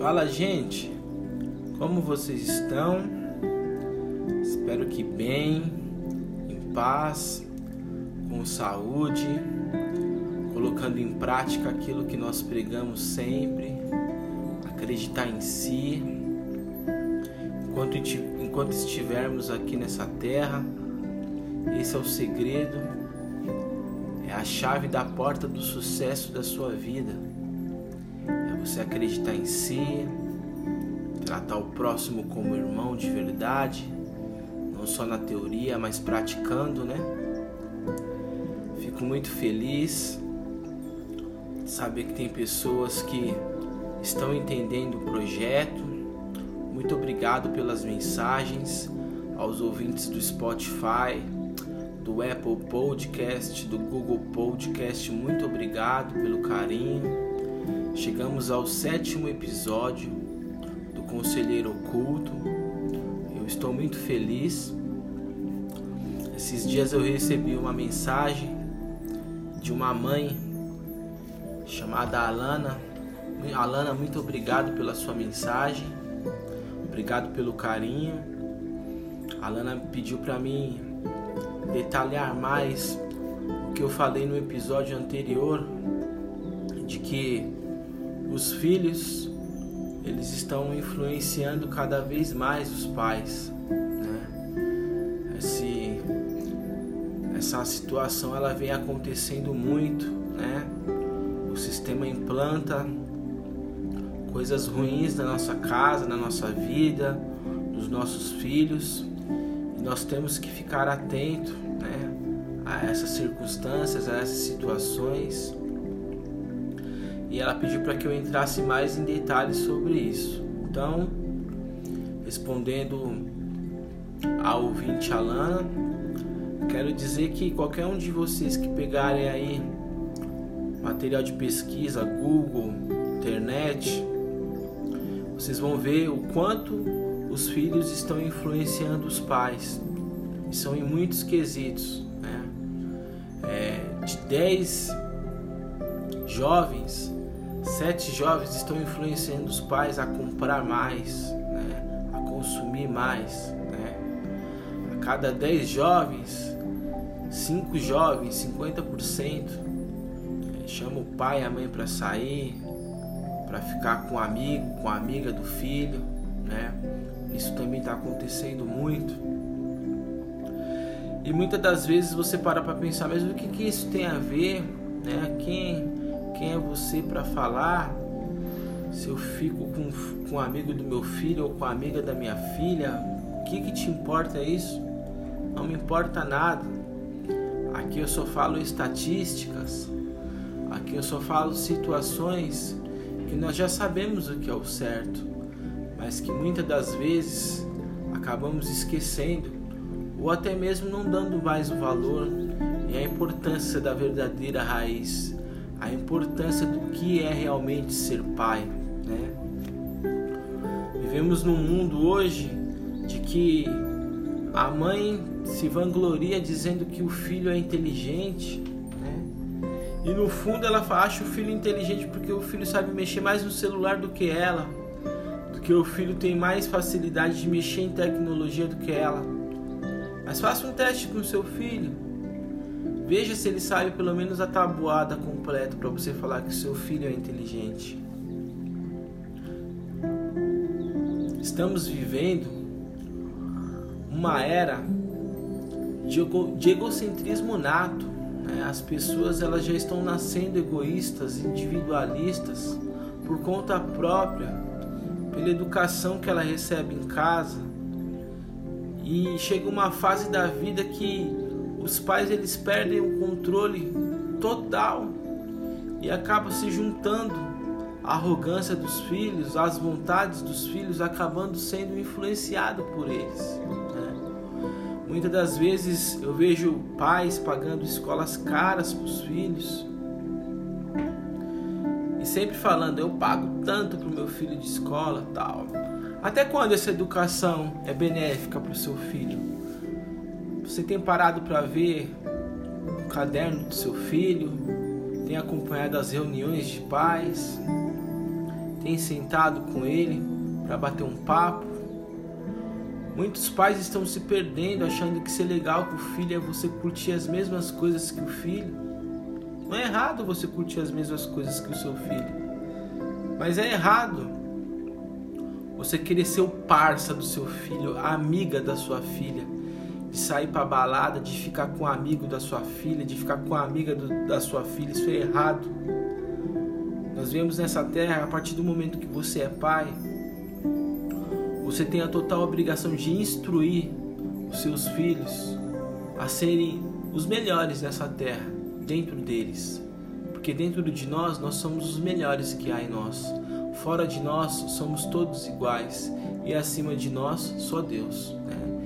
Fala, gente. Como vocês estão? Espero que bem, em paz, com saúde, colocando em prática aquilo que nós pregamos sempre, acreditar em si. Enquanto, enquanto estivermos aqui nessa terra, esse é o segredo, é a chave da porta do sucesso da sua vida. É você acreditar em si, tratar o próximo como irmão de verdade, não só na teoria, mas praticando, né? Fico muito feliz de saber que tem pessoas que estão entendendo o projeto. Muito obrigado pelas mensagens aos ouvintes do Spotify, do Apple Podcast, do Google Podcast. Muito obrigado pelo carinho. Chegamos ao sétimo episódio do Conselheiro Oculto. Eu estou muito feliz. Esses dias eu recebi uma mensagem de uma mãe chamada Alana. Alana, muito obrigado pela sua mensagem. Obrigado pelo carinho. Alana pediu para mim detalhar mais o que eu falei no episódio anterior de que os filhos eles estão influenciando cada vez mais os pais, né? Esse, essa situação ela vem acontecendo muito, né? O sistema implanta coisas ruins na nossa casa, na nossa vida, nos nossos filhos nós temos que ficar atento né, a essas circunstâncias, a essas situações. E ela pediu para que eu entrasse mais em detalhes sobre isso. Então, respondendo ao ouvinte Alana, quero dizer que qualquer um de vocês que pegarem aí material de pesquisa, Google, internet, vocês vão ver o quanto os filhos estão influenciando os pais. São em muitos quesitos. Né? É, de 10 jovens, 7 jovens estão influenciando os pais a comprar mais, né? a consumir mais. Né? A cada 10 jovens, 5 jovens, 50%, é, chama o pai e a mãe para sair, para ficar com o amigo, com a amiga do filho, né? Isso também está acontecendo muito. E muitas das vezes você para para pensar, mas o que, que isso tem a ver? Né? Quem, quem é você para falar? Se eu fico com, com amigo do meu filho ou com a amiga da minha filha, o que, que te importa isso? Não me importa nada. Aqui eu só falo estatísticas. Aqui eu só falo situações que nós já sabemos o que é o certo mas que muitas das vezes acabamos esquecendo ou até mesmo não dando mais o valor e a importância da verdadeira raiz, a importância do que é realmente ser pai, né? Vivemos num mundo hoje de que a mãe se vangloria dizendo que o filho é inteligente, né? E no fundo ela acha o filho inteligente porque o filho sabe mexer mais no celular do que ela porque o filho tem mais facilidade de mexer em tecnologia do que ela. Mas faça um teste com o seu filho. Veja se ele sabe pelo menos a tabuada completa para você falar que seu filho é inteligente. Estamos vivendo uma era de egocentrismo nato. Né? As pessoas elas já estão nascendo egoístas, individualistas por conta própria pela educação que ela recebe em casa. E chega uma fase da vida que os pais eles perdem o controle total e acaba se juntando a arrogância dos filhos, as vontades dos filhos, acabando sendo influenciado por eles. Né? Muitas das vezes eu vejo pais pagando escolas caras para os filhos sempre falando, eu pago tanto pro meu filho de escola, tal. Até quando essa educação é benéfica para o seu filho? Você tem parado para ver o caderno do seu filho? Tem acompanhado as reuniões de pais? tem sentado com ele para bater um papo. Muitos pais estão se perdendo achando que ser legal com o filho é você curtir as mesmas coisas que o filho. Não é errado você curtir as mesmas coisas que o seu filho. Mas é errado você querer ser o parça do seu filho, a amiga da sua filha, de sair para balada, de ficar com o amigo da sua filha, de ficar com a amiga do, da sua filha, isso é errado. Nós vemos nessa terra a partir do momento que você é pai, você tem a total obrigação de instruir os seus filhos a serem os melhores nessa terra, dentro deles. Porque dentro de nós, nós somos os melhores que há em nós. Fora de nós, somos todos iguais. E acima de nós, só Deus. Né?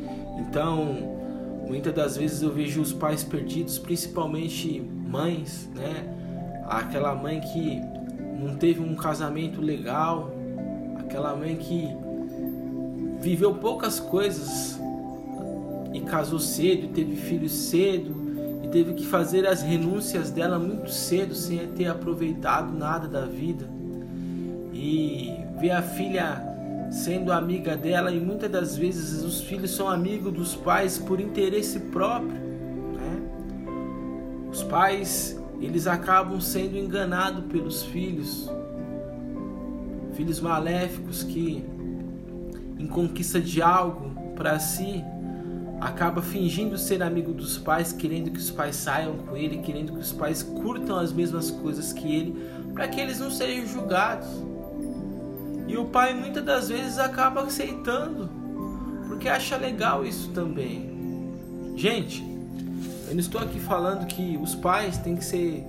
Então, muitas das vezes eu vejo os pais perdidos, principalmente mães, né? Aquela mãe que não teve um casamento legal, aquela mãe que viveu poucas coisas e casou cedo, teve filhos cedo e teve que fazer as renúncias dela muito cedo sem ter aproveitado nada da vida. E ver a filha sendo amiga dela e muitas das vezes os filhos são amigos dos pais por interesse próprio. Né? Os pais eles acabam sendo enganados pelos filhos, filhos maléficos que em conquista de algo para si, acaba fingindo ser amigo dos pais, querendo que os pais saiam com ele, querendo que os pais curtam as mesmas coisas que ele, para que eles não sejam julgados. E o pai muitas das vezes acaba aceitando, porque acha legal isso também. Gente, eu não estou aqui falando que os pais têm que ser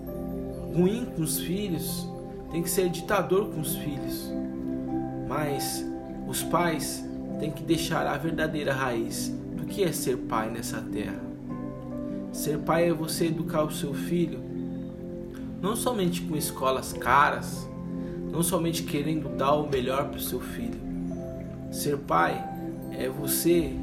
ruim com os filhos, tem que ser ditador com os filhos. Mas os pais têm que deixar a verdadeira raiz do que é ser pai nessa terra. Ser pai é você educar o seu filho, não somente com escolas caras, não somente querendo dar o melhor para o seu filho. Ser pai é você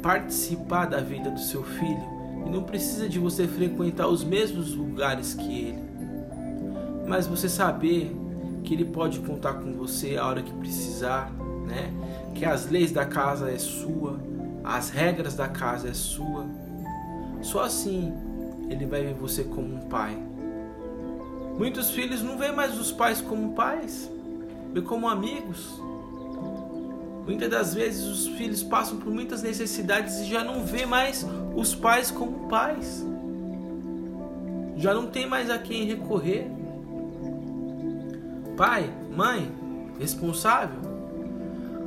participar da vida do seu filho e não precisa de você frequentar os mesmos lugares que ele, mas você saber que ele pode contar com você a hora que precisar, né? Que as leis da casa é sua, as regras da casa é sua. Só assim ele vai ver você como um pai. Muitos filhos não veem mais os pais como pais, vê como amigos. Muitas das vezes os filhos passam por muitas necessidades e já não vê mais os pais como pais. Já não tem mais a quem recorrer. Pai, mãe, responsável,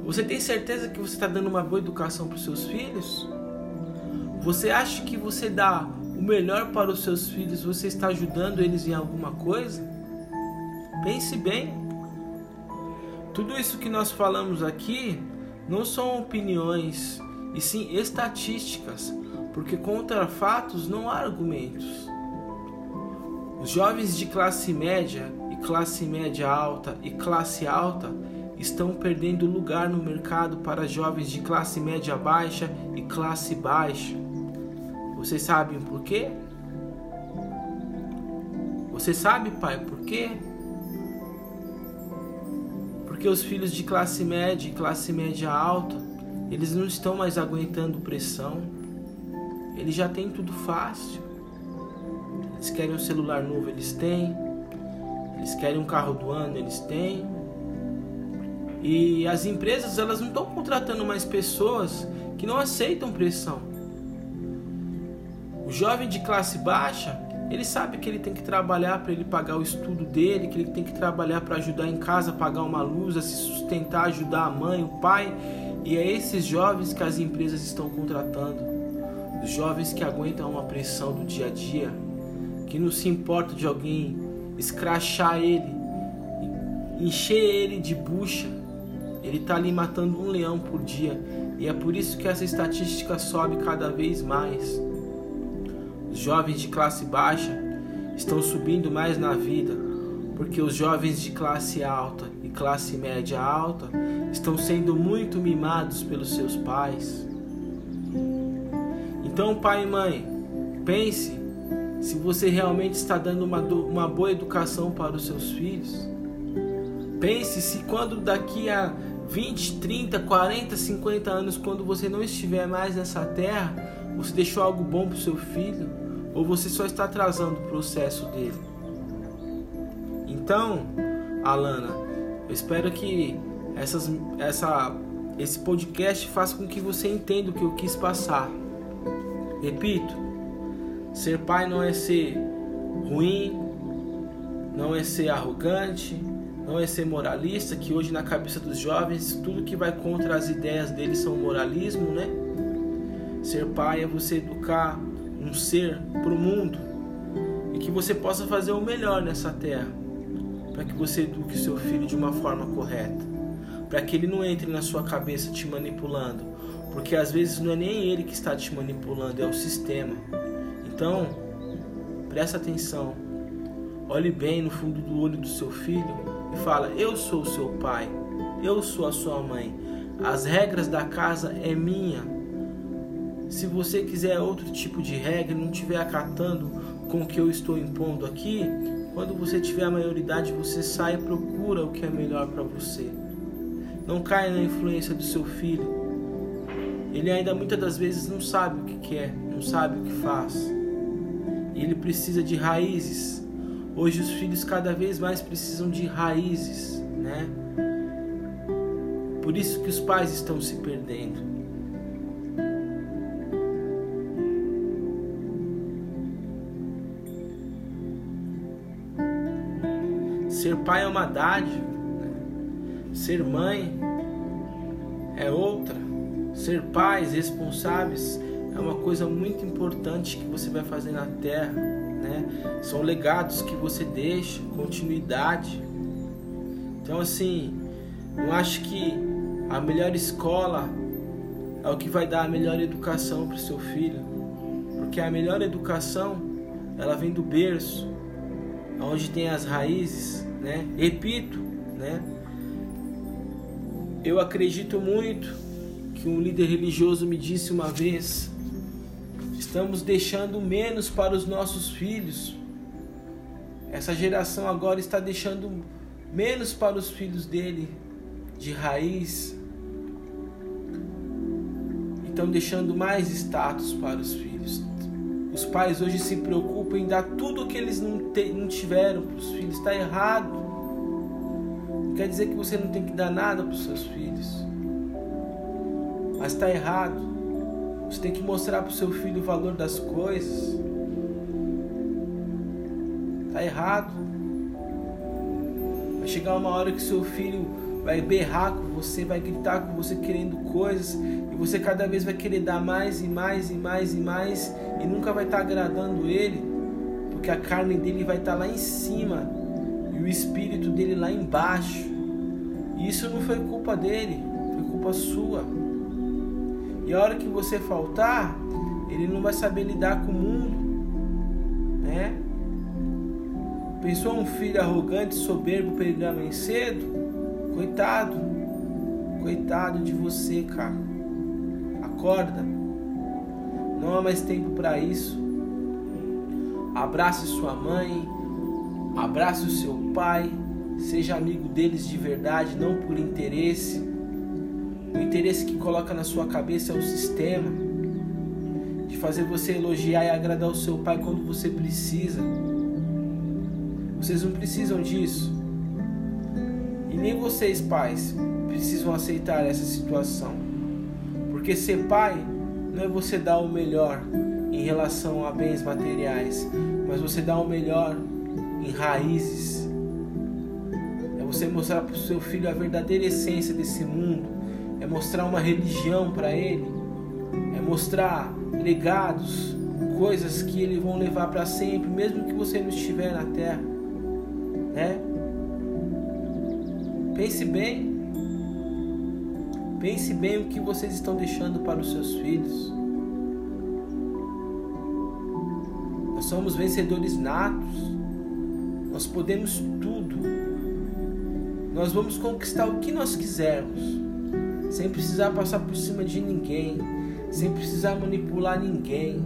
você tem certeza que você está dando uma boa educação para os seus filhos? Você acha que você dá o melhor para os seus filhos, você está ajudando eles em alguma coisa? Pense bem. Tudo isso que nós falamos aqui não são opiniões, e sim estatísticas, porque contra fatos não há argumentos. Os jovens de classe média e classe média alta e classe alta estão perdendo lugar no mercado para jovens de classe média baixa e classe baixa. Vocês sabem por quê? Você sabe, pai, por quê? Porque os filhos de classe média e classe média alta, eles não estão mais aguentando pressão. Eles já têm tudo fácil. Eles querem um celular novo, eles têm. Eles querem um carro do ano, eles têm e as empresas elas não estão contratando mais pessoas que não aceitam pressão. O jovem de classe baixa, ele sabe que ele tem que trabalhar para ele pagar o estudo dele, que ele tem que trabalhar para ajudar em casa, pagar uma luz, a se sustentar, ajudar a mãe, o pai. E é esses jovens que as empresas estão contratando. Os jovens que aguentam uma pressão do dia a dia, que não se importa de alguém escrachar ele, encher ele de bucha, ele está ali matando um leão por dia e é por isso que essa estatística sobe cada vez mais. Jovens de classe baixa estão subindo mais na vida, porque os jovens de classe alta e classe média alta estão sendo muito mimados pelos seus pais. Então, pai e mãe, pense se você realmente está dando uma, uma boa educação para os seus filhos. Pense se quando daqui a 20, 30, 40, 50 anos, quando você não estiver mais nessa terra, você deixou algo bom para o seu filho ou você só está atrasando o processo dele. Então, Alana, eu espero que essas, essa, esse podcast faça com que você entenda o que eu quis passar. Repito, ser pai não é ser ruim, não é ser arrogante, não é ser moralista, que hoje na cabeça dos jovens tudo que vai contra as ideias deles são moralismo, né? Ser pai é você educar um ser para o mundo e que você possa fazer o melhor nessa terra, para que você eduque seu filho de uma forma correta, para que ele não entre na sua cabeça te manipulando, porque às vezes não é nem ele que está te manipulando, é o sistema. Então, presta atenção, olhe bem no fundo do olho do seu filho e fala: Eu sou seu pai, eu sou a sua mãe, as regras da casa é minha. Se você quiser outro tipo de regra, não estiver acatando com o que eu estou impondo aqui, quando você tiver a maioridade, você sai e procura o que é melhor para você. Não caia na influência do seu filho. Ele ainda muitas das vezes não sabe o que quer, não sabe o que faz. E ele precisa de raízes Hoje os filhos cada vez mais precisam de raízes, né? Por isso que os pais estão se perdendo. Ser pai é uma dádiva, né? ser mãe é outra. Ser pais responsáveis é uma coisa muito importante que você vai fazer na terra né? São legados que você deixa, continuidade. Então assim, eu acho que a melhor escola é o que vai dar a melhor educação para o seu filho, porque a melhor educação ela vem do berço, onde tem as raízes, né? Repito, né? Eu acredito muito que um líder religioso me disse uma vez Estamos deixando menos para os nossos filhos. Essa geração agora está deixando menos para os filhos dele de raiz. Estão deixando mais status para os filhos. Os pais hoje se preocupam em dar tudo o que eles não, te, não tiveram para os filhos. Está errado. quer dizer que você não tem que dar nada para os seus filhos. Mas está errado. Você tem que mostrar para o seu filho o valor das coisas. Tá errado. Vai chegar uma hora que seu filho vai berrar com você, vai gritar com você querendo coisas e você cada vez vai querer dar mais e mais e mais e mais e nunca vai estar tá agradando ele, porque a carne dele vai estar tá lá em cima e o espírito dele lá embaixo. E isso não foi culpa dele, foi culpa sua. E a hora que você faltar, ele não vai saber lidar com o mundo, né? Pensou um filho arrogante, soberbo, pegar mais cedo? Coitado, coitado de você, cara. Acorda. Não há mais tempo para isso. Abrace sua mãe, abrace o seu pai, seja amigo deles de verdade, não por interesse. O interesse que coloca na sua cabeça é o sistema de fazer você elogiar e agradar o seu pai quando você precisa. Vocês não precisam disso. E nem vocês, pais, precisam aceitar essa situação. Porque ser pai não é você dar o melhor em relação a bens materiais, mas você dar o melhor em raízes. É você mostrar para o seu filho a verdadeira essência desse mundo é mostrar uma religião para ele, é mostrar legados, coisas que eles vão levar para sempre, mesmo que você não estiver na terra, né? Pense bem, pense bem o que vocês estão deixando para os seus filhos. Nós somos vencedores natos, nós podemos tudo, nós vamos conquistar o que nós quisermos sem precisar passar por cima de ninguém, sem precisar manipular ninguém,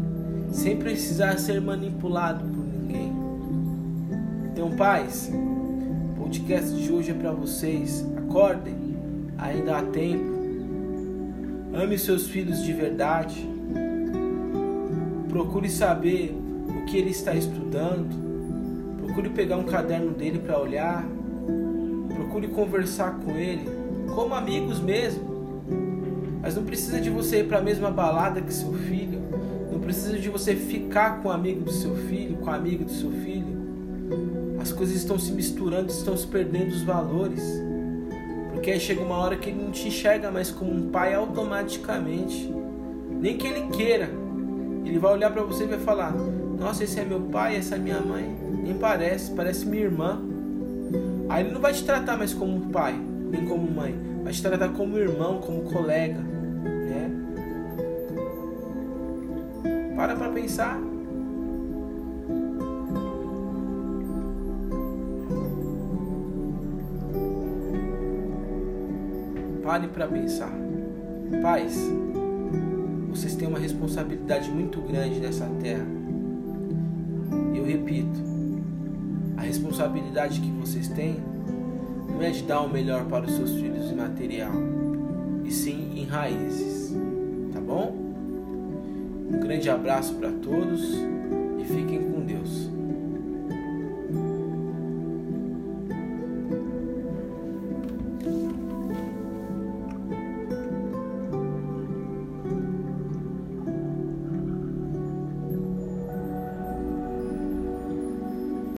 sem precisar ser manipulado por ninguém. Então, pais, podcast de hoje é para vocês. Acordem, ainda há tempo. Ame seus filhos de verdade. Procure saber o que ele está estudando. Procure pegar um caderno dele para olhar. Procure conversar com ele, como amigos mesmo. Mas não precisa de você ir para a mesma balada que seu filho. Não precisa de você ficar com o amigo do seu filho, com o amigo do seu filho. As coisas estão se misturando, estão se perdendo os valores. Porque aí chega uma hora que ele não te enxerga mais como um pai automaticamente. Nem que ele queira. Ele vai olhar para você e vai falar: Nossa, esse é meu pai, essa é minha mãe. Nem parece, parece minha irmã. Aí ele não vai te tratar mais como pai, nem como mãe. Vai te tratar como irmão, como colega. Para para pensar. Pare para pensar. Pais, vocês têm uma responsabilidade muito grande nessa terra. Eu repito, a responsabilidade que vocês têm não é de dar o melhor para os seus filhos em material, e sim em raízes. Tá bom? Um grande abraço para todos e fiquem com Deus.